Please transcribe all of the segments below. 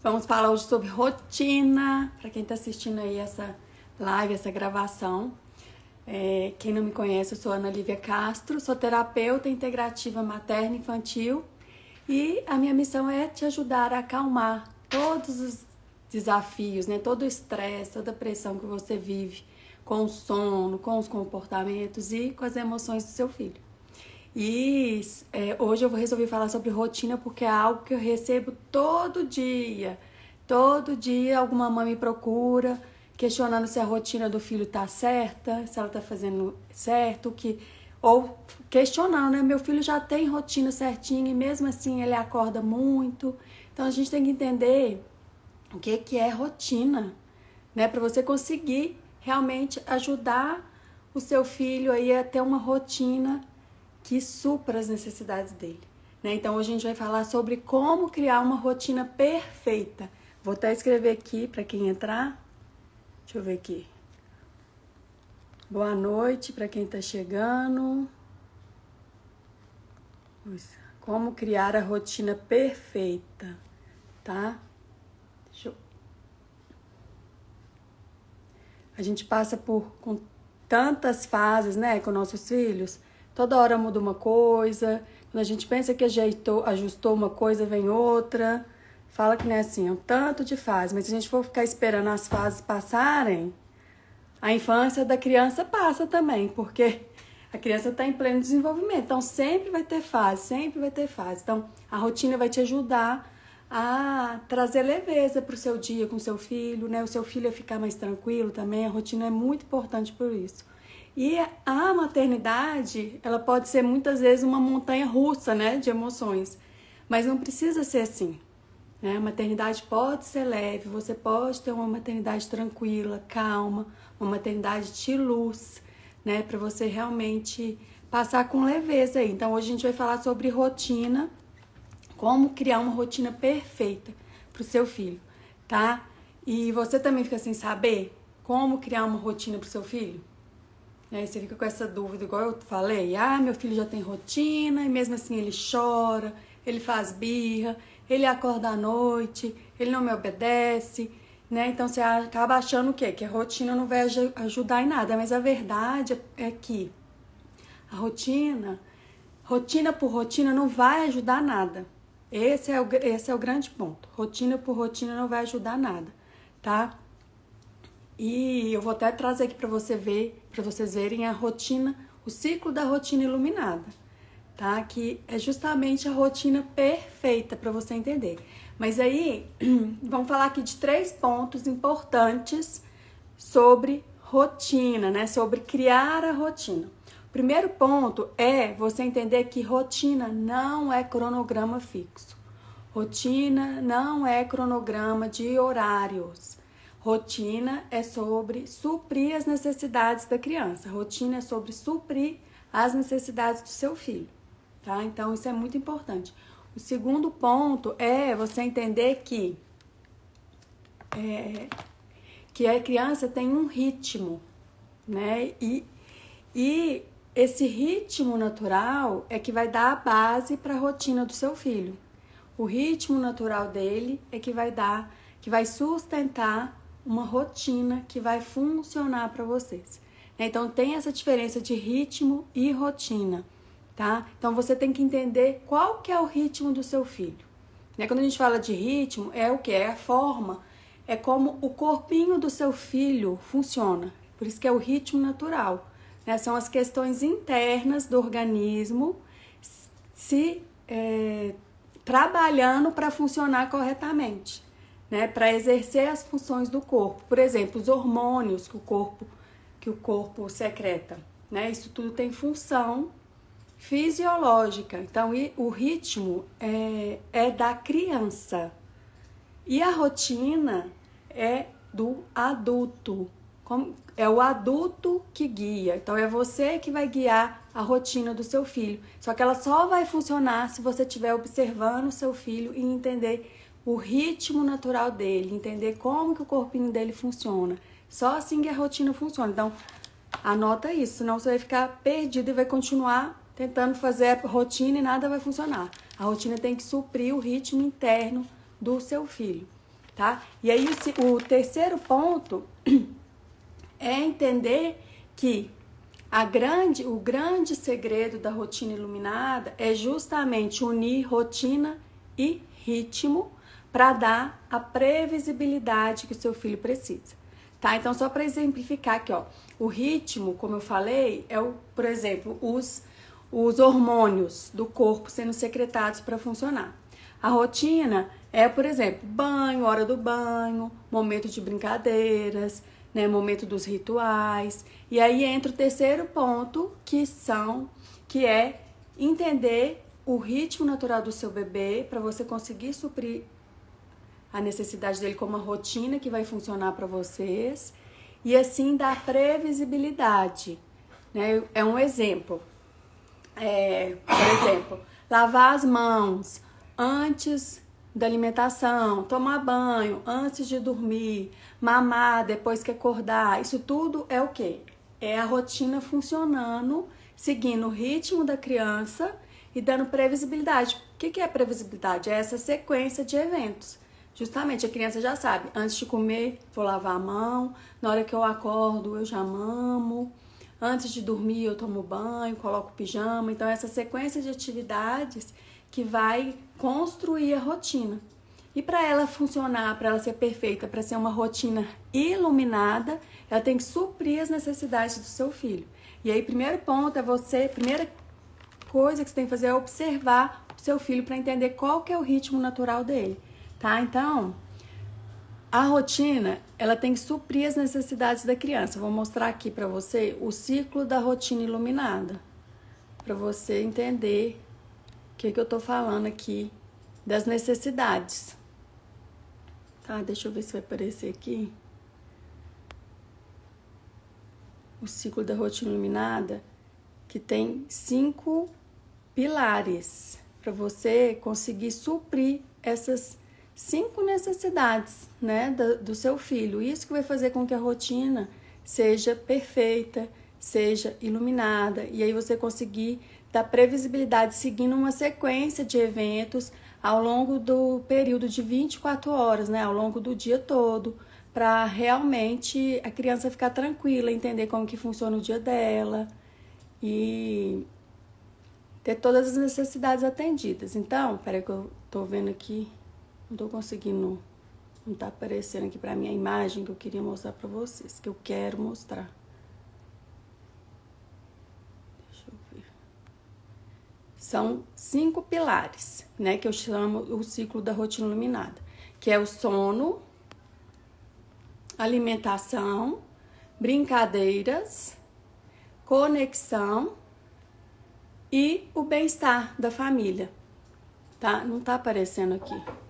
Vamos falar hoje sobre rotina, para quem está assistindo aí essa live, essa gravação. É, quem não me conhece, eu sou Ana Lívia Castro, sou terapeuta integrativa materna infantil e a minha missão é te ajudar a acalmar todos os desafios, né? todo o estresse, toda a pressão que você vive com o sono, com os comportamentos e com as emoções do seu filho. E é, hoje eu vou resolver falar sobre rotina porque é algo que eu recebo todo dia. Todo dia alguma mãe me procura questionando se a rotina do filho tá certa, se ela tá fazendo certo, que ou questionando, né? Meu filho já tem rotina certinha e mesmo assim ele acorda muito. Então a gente tem que entender o que que é rotina, né, para você conseguir realmente ajudar o seu filho aí a ter uma rotina que supra as necessidades dele. Né? Então hoje a gente vai falar sobre como criar uma rotina perfeita. Vou até escrever aqui para quem entrar. Deixa eu ver aqui. Boa noite para quem está chegando. Como criar a rotina perfeita, tá? Deixa eu... A gente passa por com tantas fases, né, com nossos filhos. Toda hora muda uma coisa. Quando a gente pensa que ajeitou, ajustou uma coisa, vem outra. Fala que não é assim, é um tanto de fase. Mas se a gente for ficar esperando as fases passarem, a infância da criança passa também, porque a criança está em pleno desenvolvimento. Então sempre vai ter fase, sempre vai ter fase. Então a rotina vai te ajudar a trazer leveza para o seu dia com o seu filho, né? O seu filho ficar mais tranquilo também. A rotina é muito importante por isso. E a maternidade, ela pode ser muitas vezes uma montanha russa, né, de emoções, mas não precisa ser assim. Né? A maternidade pode ser leve, você pode ter uma maternidade tranquila, calma, uma maternidade de luz, né, para você realmente passar com leveza aí. Então hoje a gente vai falar sobre rotina, como criar uma rotina perfeita para o seu filho, tá? E você também fica sem saber como criar uma rotina para o seu filho? E aí você fica com essa dúvida, igual eu falei, ah, meu filho já tem rotina, e mesmo assim ele chora, ele faz birra, ele acorda à noite, ele não me obedece, né? Então você acaba achando o quê? Que a rotina não vai ajudar em nada, mas a verdade é que a rotina, rotina por rotina, não vai ajudar nada. Esse é o, esse é o grande ponto. Rotina por rotina não vai ajudar nada, tá? E eu vou até trazer aqui para você ver, para vocês verem a rotina, o ciclo da rotina iluminada, tá? Que é justamente a rotina perfeita para você entender. Mas aí, vamos falar aqui de três pontos importantes sobre rotina, né? Sobre criar a rotina. O primeiro ponto é você entender que rotina não é cronograma fixo. Rotina não é cronograma de horários. Rotina é sobre suprir as necessidades da criança. Rotina é sobre suprir as necessidades do seu filho, tá? Então isso é muito importante. O segundo ponto é você entender que é, que a criança tem um ritmo, né? E, e esse ritmo natural é que vai dar a base para a rotina do seu filho. O ritmo natural dele é que vai dar, que vai sustentar uma rotina que vai funcionar para vocês. Né? Então tem essa diferença de ritmo e rotina, tá? Então você tem que entender qual que é o ritmo do seu filho. Né? Quando a gente fala de ritmo, é o que? É a forma, é como o corpinho do seu filho funciona. Por isso que é o ritmo natural. Né? São as questões internas do organismo se é, trabalhando para funcionar corretamente né, para exercer as funções do corpo. Por exemplo, os hormônios que o corpo que o corpo secreta, né? Isso tudo tem função fisiológica. Então, o ritmo é, é da criança e a rotina é do adulto. É o adulto que guia. Então, é você que vai guiar a rotina do seu filho. Só que ela só vai funcionar se você estiver observando o seu filho e entender o ritmo natural dele, entender como que o corpinho dele funciona. Só assim que a rotina funciona. Então, anota isso, senão você vai ficar perdido e vai continuar tentando fazer a rotina e nada vai funcionar. A rotina tem que suprir o ritmo interno do seu filho, tá? E aí o, terceiro ponto é entender que a grande, o grande segredo da rotina iluminada é justamente unir rotina e ritmo para dar a previsibilidade que o seu filho precisa. Tá? Então, só para exemplificar aqui, ó, o ritmo, como eu falei, é o, por exemplo, os, os hormônios do corpo sendo secretados para funcionar. A rotina é, por exemplo, banho, hora do banho, momento de brincadeiras, né, momento dos rituais. E aí entra o terceiro ponto, que são que é entender o ritmo natural do seu bebê para você conseguir suprir a necessidade dele como uma rotina que vai funcionar para vocês e assim dar previsibilidade. Né? É um exemplo. É, por exemplo, lavar as mãos antes da alimentação, tomar banho antes de dormir, mamar depois que acordar. Isso tudo é o quê? É a rotina funcionando, seguindo o ritmo da criança e dando previsibilidade. O que é previsibilidade? É essa sequência de eventos. Justamente a criança já sabe, antes de comer, vou lavar a mão, na hora que eu acordo, eu já mamo, antes de dormir, eu tomo banho, coloco pijama. Então, essa sequência de atividades que vai construir a rotina. E para ela funcionar, para ela ser perfeita, para ser uma rotina iluminada, ela tem que suprir as necessidades do seu filho. E aí, primeiro ponto é você, primeira coisa que você tem que fazer é observar o seu filho para entender qual que é o ritmo natural dele tá? Então, a rotina, ela tem que suprir as necessidades da criança. Vou mostrar aqui para você o ciclo da rotina iluminada, para você entender o que, que eu tô falando aqui das necessidades. Tá? Deixa eu ver se vai aparecer aqui. O ciclo da rotina iluminada, que tem cinco pilares para você conseguir suprir essas cinco necessidades né, do, do seu filho. Isso que vai fazer com que a rotina seja perfeita, seja iluminada e aí você conseguir dar previsibilidade seguindo uma sequência de eventos ao longo do período de 24 horas, né, ao longo do dia todo, para realmente a criança ficar tranquila, entender como que funciona o dia dela e ter todas as necessidades atendidas. Então, peraí que eu tô vendo aqui não tô conseguindo, não tá aparecendo aqui para mim a imagem que eu queria mostrar para vocês, que eu quero mostrar. Deixa eu ver. São cinco pilares, né, que eu chamo o ciclo da rotina iluminada, que é o sono, alimentação, brincadeiras, conexão e o bem-estar da família. Tá? Não tá aparecendo aqui.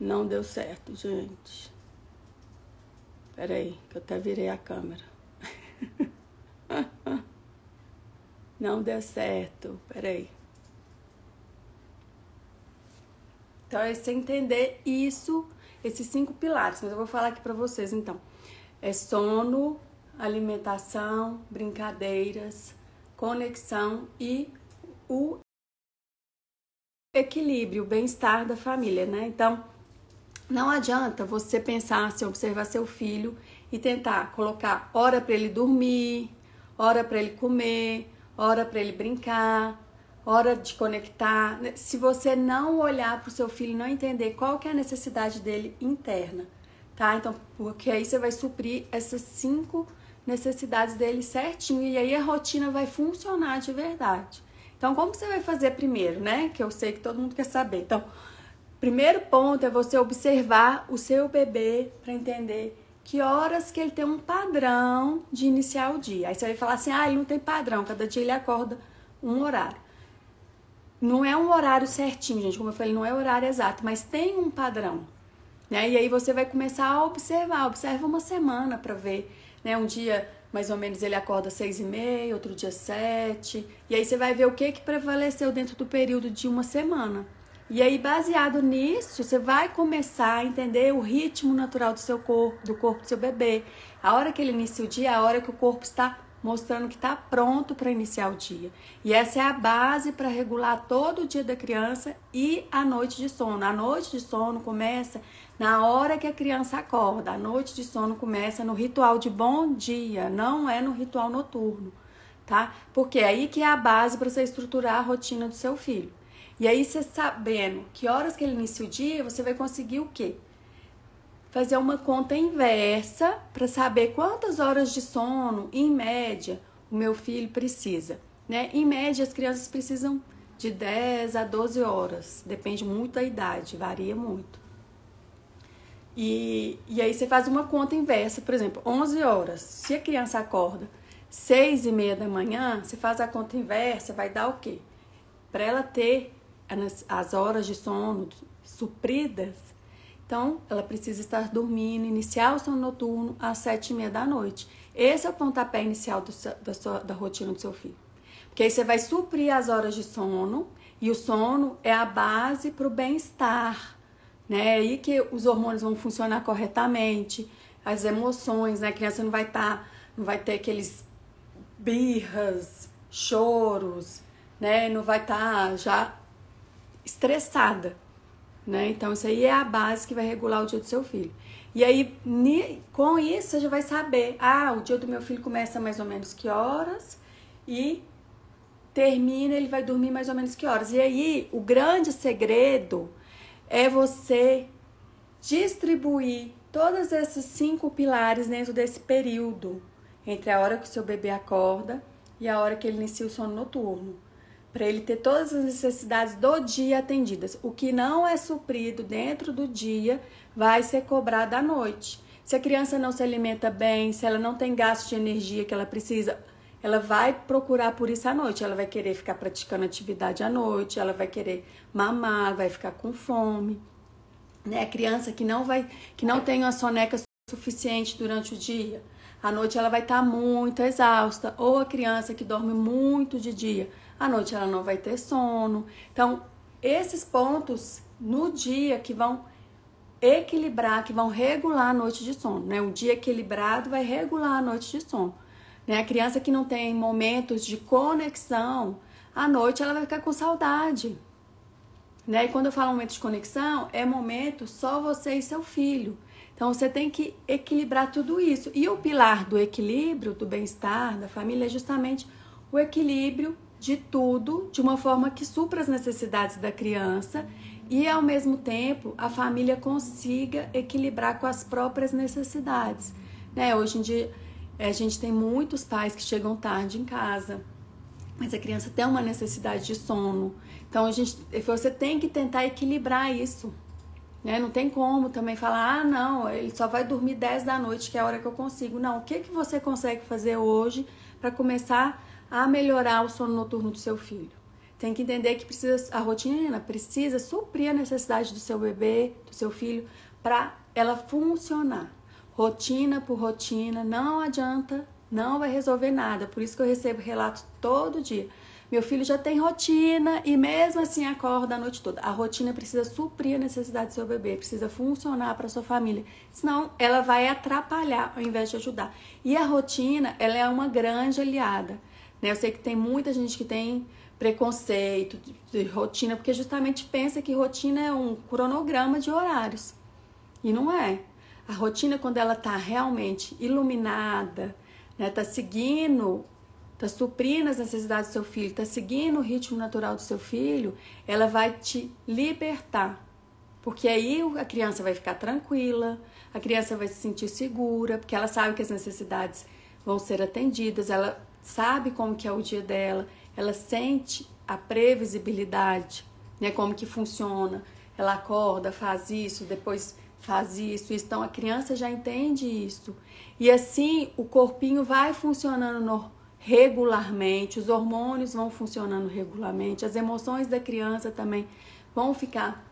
Não deu certo, gente. Pera aí, que eu até virei a câmera. Não deu certo. Pera aí. Então, é você entender isso, esses cinco pilares. Mas eu vou falar aqui pra vocês, então. É sono, alimentação, brincadeiras, conexão e o equilíbrio, o bem-estar da família, né? Então, não adianta você pensar assim, observar seu filho e tentar colocar hora para ele dormir, hora para ele comer, hora para ele brincar, hora de conectar. Se você não olhar para o seu filho e não entender qual que é a necessidade dele interna, tá? Então, porque aí você vai suprir essas cinco necessidades dele certinho e aí a rotina vai funcionar de verdade. Então, como você vai fazer primeiro, né? Que eu sei que todo mundo quer saber. Então, Primeiro ponto é você observar o seu bebê para entender que horas que ele tem um padrão de iniciar o dia. Aí você vai falar assim: ah, ele não tem padrão, cada dia ele acorda um horário. Não é um horário certinho, gente, como eu falei, não é horário exato, mas tem um padrão. Né? E aí você vai começar a observar, observa uma semana para ver, né? Um dia mais ou menos ele acorda seis e meia, outro dia sete, e aí você vai ver o que que prevaleceu dentro do período de uma semana. E aí, baseado nisso, você vai começar a entender o ritmo natural do seu corpo, do corpo do seu bebê. A hora que ele inicia o dia, é a hora que o corpo está mostrando que está pronto para iniciar o dia. E essa é a base para regular todo o dia da criança e a noite de sono. A noite de sono começa na hora que a criança acorda. A noite de sono começa no ritual de bom dia, não é no ritual noturno, tá? Porque é aí que é a base para você estruturar a rotina do seu filho. E aí você sabendo que horas que ele inicia o dia, você vai conseguir o quê? fazer uma conta inversa para saber quantas horas de sono, em média, o meu filho precisa. Né? Em média, as crianças precisam de 10 a 12 horas, depende muito da idade, varia muito. E, e aí você faz uma conta inversa, por exemplo, 11 horas. Se a criança acorda 6 e meia da manhã, você faz a conta inversa, vai dar o quê? Para ela ter as horas de sono supridas, então, ela precisa estar dormindo, iniciar o sono noturno às sete e meia da noite. Esse é o pontapé inicial do, da, sua, da rotina do seu filho. Porque aí você vai suprir as horas de sono e o sono é a base para o bem-estar, né? Aí que os hormônios vão funcionar corretamente, as emoções, né? A criança não vai estar, tá, não vai ter aqueles birras, choros, né? Não vai estar tá já estressada né? Então, isso aí é a base que vai regular o dia do seu filho. E aí, com isso, você já vai saber: ah, o dia do meu filho começa mais ou menos que horas e termina, ele vai dormir mais ou menos que horas. E aí, o grande segredo é você distribuir todos esses cinco pilares dentro desse período, entre a hora que o seu bebê acorda e a hora que ele inicia o sono noturno para ele ter todas as necessidades do dia atendidas. O que não é suprido dentro do dia vai ser cobrado à noite. Se a criança não se alimenta bem, se ela não tem gasto de energia que ela precisa, ela vai procurar por isso à noite. Ela vai querer ficar praticando atividade à noite, ela vai querer mamar, vai ficar com fome. Né? A criança que não vai, que não tem uma soneca suficiente durante o dia, à noite ela vai estar tá muito exausta. Ou a criança que dorme muito de dia, à noite ela não vai ter sono. Então, esses pontos no dia que vão equilibrar, que vão regular a noite de sono, né? O dia equilibrado vai regular a noite de sono. Né? A criança que não tem momentos de conexão, à noite ela vai ficar com saudade. Né? E quando eu falo momento de conexão, é momento só você e seu filho. Então você tem que equilibrar tudo isso. E o pilar do equilíbrio, do bem-estar, da família é justamente o equilíbrio de tudo de uma forma que supra as necessidades da criança e ao mesmo tempo a família consiga equilibrar com as próprias necessidades. Né? Hoje em dia a gente tem muitos pais que chegam tarde em casa, mas a criança tem uma necessidade de sono. Então a gente, você tem que tentar equilibrar isso. Né? Não tem como também falar, ah, não, ele só vai dormir 10 da noite, que é a hora que eu consigo. Não, o que, que você consegue fazer hoje para começar a melhorar o sono noturno do seu filho. Tem que entender que precisa a rotina precisa suprir a necessidade do seu bebê, do seu filho, para ela funcionar. Rotina por rotina não adianta, não vai resolver nada. Por isso que eu recebo relatos todo dia. Meu filho já tem rotina e mesmo assim acorda a noite toda. A rotina precisa suprir a necessidade do seu bebê, precisa funcionar para sua família. Senão ela vai atrapalhar ao invés de ajudar. E a rotina, ela é uma grande aliada. Né? Eu sei que tem muita gente que tem preconceito de, rotina, porque justamente pensa que rotina é um cronograma de horários. E não é. A rotina, quando ela está realmente iluminada, né, tá seguindo, tá suprindo as necessidades do seu filho, tá seguindo o ritmo natural do seu filho, ela vai te libertar. Porque aí a criança vai ficar tranquila, a criança vai se sentir segura, porque ela sabe que as necessidades vão ser atendidas, ela sabe como que é o dia dela, ela sente a previsibilidade, né, como que funciona. Ela acorda, faz isso, depois faz isso, então a criança já entende isso. E assim o corpinho vai funcionando regularmente, os hormônios vão funcionando regularmente, as emoções da criança também vão ficar,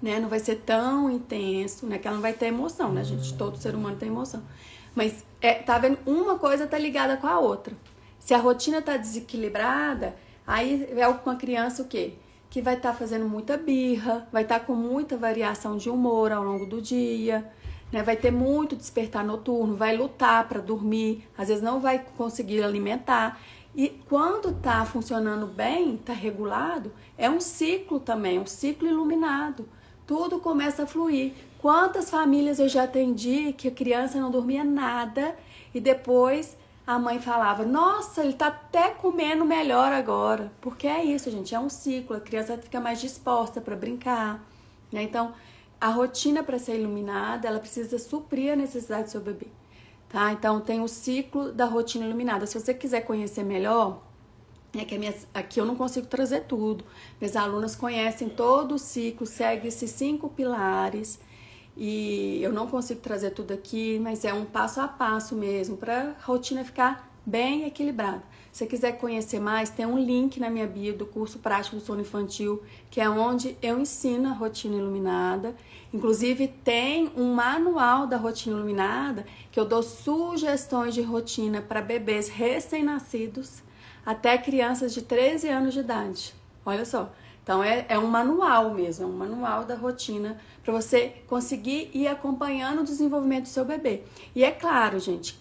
né? Não vai ser tão intenso, né? Que ela não vai ter emoção, né, gente? Todo ser humano tem emoção. Mas é, tá vendo? Uma coisa tá ligada com a outra. Se a rotina tá desequilibrada, aí é uma criança o quê? Que vai estar tá fazendo muita birra, vai estar tá com muita variação de humor ao longo do dia, né? Vai ter muito despertar noturno, vai lutar para dormir, às vezes não vai conseguir alimentar. E quando tá funcionando bem, tá regulado, é um ciclo também, um ciclo iluminado. Tudo começa a fluir. Quantas famílias eu já atendi que a criança não dormia nada e depois a mãe falava: Nossa, ele tá até comendo melhor agora. Porque é isso, gente, é um ciclo. A criança fica mais disposta para brincar. Né? Então, a rotina para ser iluminada, ela precisa suprir a necessidade do seu bebê tá? Então tem o ciclo da rotina iluminada. Se você quiser conhecer melhor, é que aqui eu não consigo trazer tudo. Minhas alunas conhecem todo o ciclo, segue esses cinco pilares e eu não consigo trazer tudo aqui, mas é um passo a passo mesmo para a rotina ficar bem equilibrada. Se quiser conhecer mais, tem um link na minha bio do curso prático do sono infantil, que é onde eu ensino a rotina iluminada. Inclusive tem um manual da rotina iluminada que eu dou sugestões de rotina para bebês recém-nascidos até crianças de 13 anos de idade. Olha só. Então é, é um manual mesmo, é um manual da rotina para você conseguir ir acompanhando o desenvolvimento do seu bebê. E é claro, gente,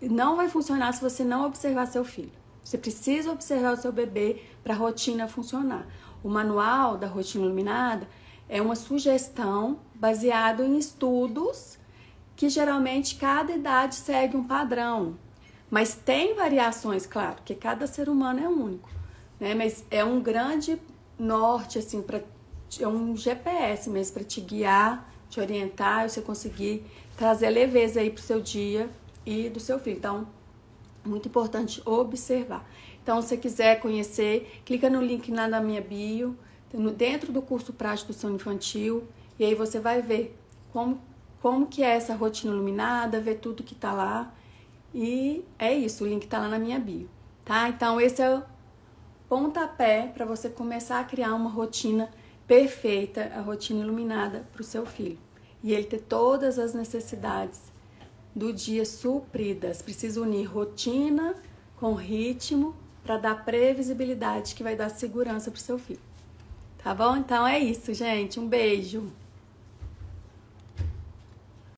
não vai funcionar se você não observar seu filho. Você precisa observar o seu bebê para a rotina funcionar. O manual da rotina iluminada é uma sugestão baseado em estudos que geralmente cada idade segue um padrão. Mas tem variações, claro, porque cada ser humano é único, né? Mas é um grande norte assim para é um GPS mesmo para te guiar, te orientar e você conseguir trazer leveza aí pro seu dia e do seu filho. Então, muito importante observar. Então, se você quiser conhecer, clica no link lá na minha bio, dentro do curso prático do sono infantil, e aí você vai ver como, como que é essa rotina iluminada, ver tudo que tá lá. E é isso, o link tá lá na minha bio, tá? Então, esse é o pontapé para você começar a criar uma rotina perfeita, a rotina iluminada para o seu filho. E ele ter todas as necessidades do dia supridas. Precisa unir rotina com ritmo para dar previsibilidade que vai dar segurança para o seu filho. Tá bom? Então é isso, gente. Um beijo.